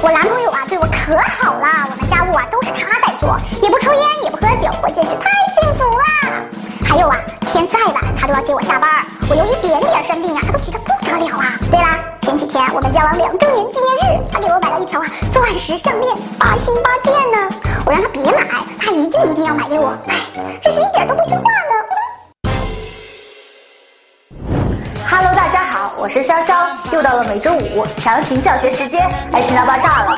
我男朋友啊，对我可好了，我们家务啊都是他在做，也不抽烟，也不喝酒，我简直太幸福了。还有啊，天再晚他都要接我下班儿，我有一点点生病啊，他都急得不得了啊。对啦，前几天我们交往两周年纪念日，他给我买了一条啊钻石项链，八心八箭呢。我让他别买，他一定一定要买给我，哎，这是一点都不听话。我是潇潇，又到了每周五强行教学时间，爱情大爆炸了。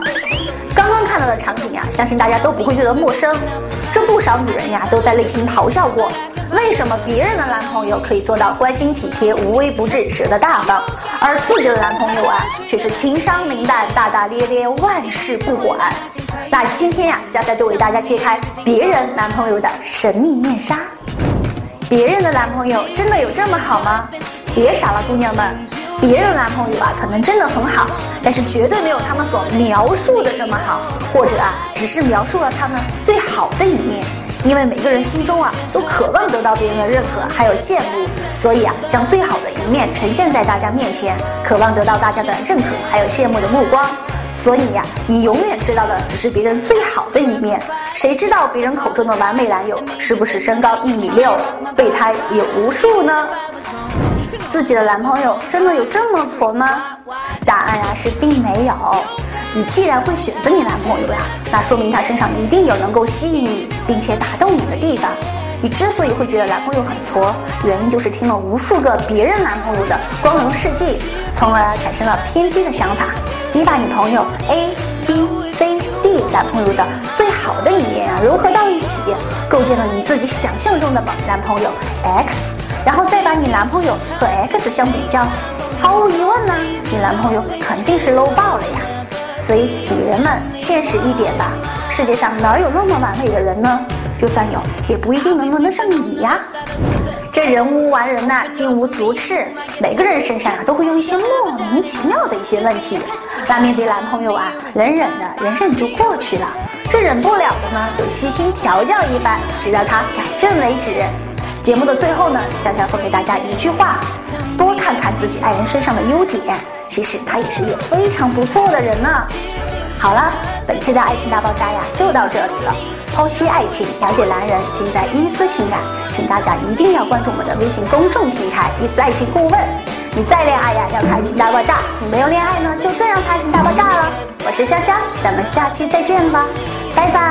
刚刚看到的场景呀、相信大家都不会觉得陌生。这不少女人呀都在内心咆哮过：为什么别人的男朋友可以做到关心体贴、无微不至、舍得大方，而自己的男朋友啊却是情商零淡、大大咧咧、万事不管？那今天呀，潇潇就为大家揭开别人男朋友的神秘面纱。别人的男朋友真的有这么好吗？别傻了，姑娘们，别人男朋友啊，可能真的很好，但是绝对没有他们所描述的这么好，或者啊，只是描述了他们最好的一面。因为每个人心中啊，都渴望得到别人的认可，还有羡慕，所以啊，将最好的一面呈现在大家面前，渴望得到大家的认可，还有羡慕的目光。所以呀、你永远知道的只是别人最好的一面，谁知道别人口中的完美男友是不是身高一米六，备胎有无数呢？自己的男朋友真的有这么挫吗？答案呀、是并没有。你既然会选择你男朋友呀，那说明他身上一定有能够吸引你并且打动你的地方。你之所以会觉得男朋友很挫，原因就是听了无数个别人男朋友的光荣事迹，从而产生了偏激的想法。你把你朋友 A、B、C、D 男朋友的最好的一面啊融合到一起，构建了你自己想象中的男朋友 X，然后再把你男朋友和 X 相比较，毫无疑问呢，你男朋友肯定是 low 爆了呀。所以，女人们，现实一点吧，世界上哪有那么完美的人呢？就算有，也不一定能轮得上你呀。这人无完人呐、金无足赤，每个人身上啊都会有一些莫名其妙的一些问题。那面对男朋友啊，忍忍的，忍忍就过去了。这忍不了的呢，就悉心调教一番，直到他改正为止。节目的最后呢，香香送给大家一句话：多看看自己爱人身上的优点，其实他也是一个非常不错的人呢。好了，本期的爱情大爆炸呀就到这里了。剖析爱情，了解男人，尽在伊思情感。请大家一定要关注我们的微信公众平台“伊思爱情顾问”。你再恋爱呀，要看爱情大爆炸；你没有恋爱呢，就更要看爱情大爆炸了。我是香香，咱们下期再见吧，拜拜。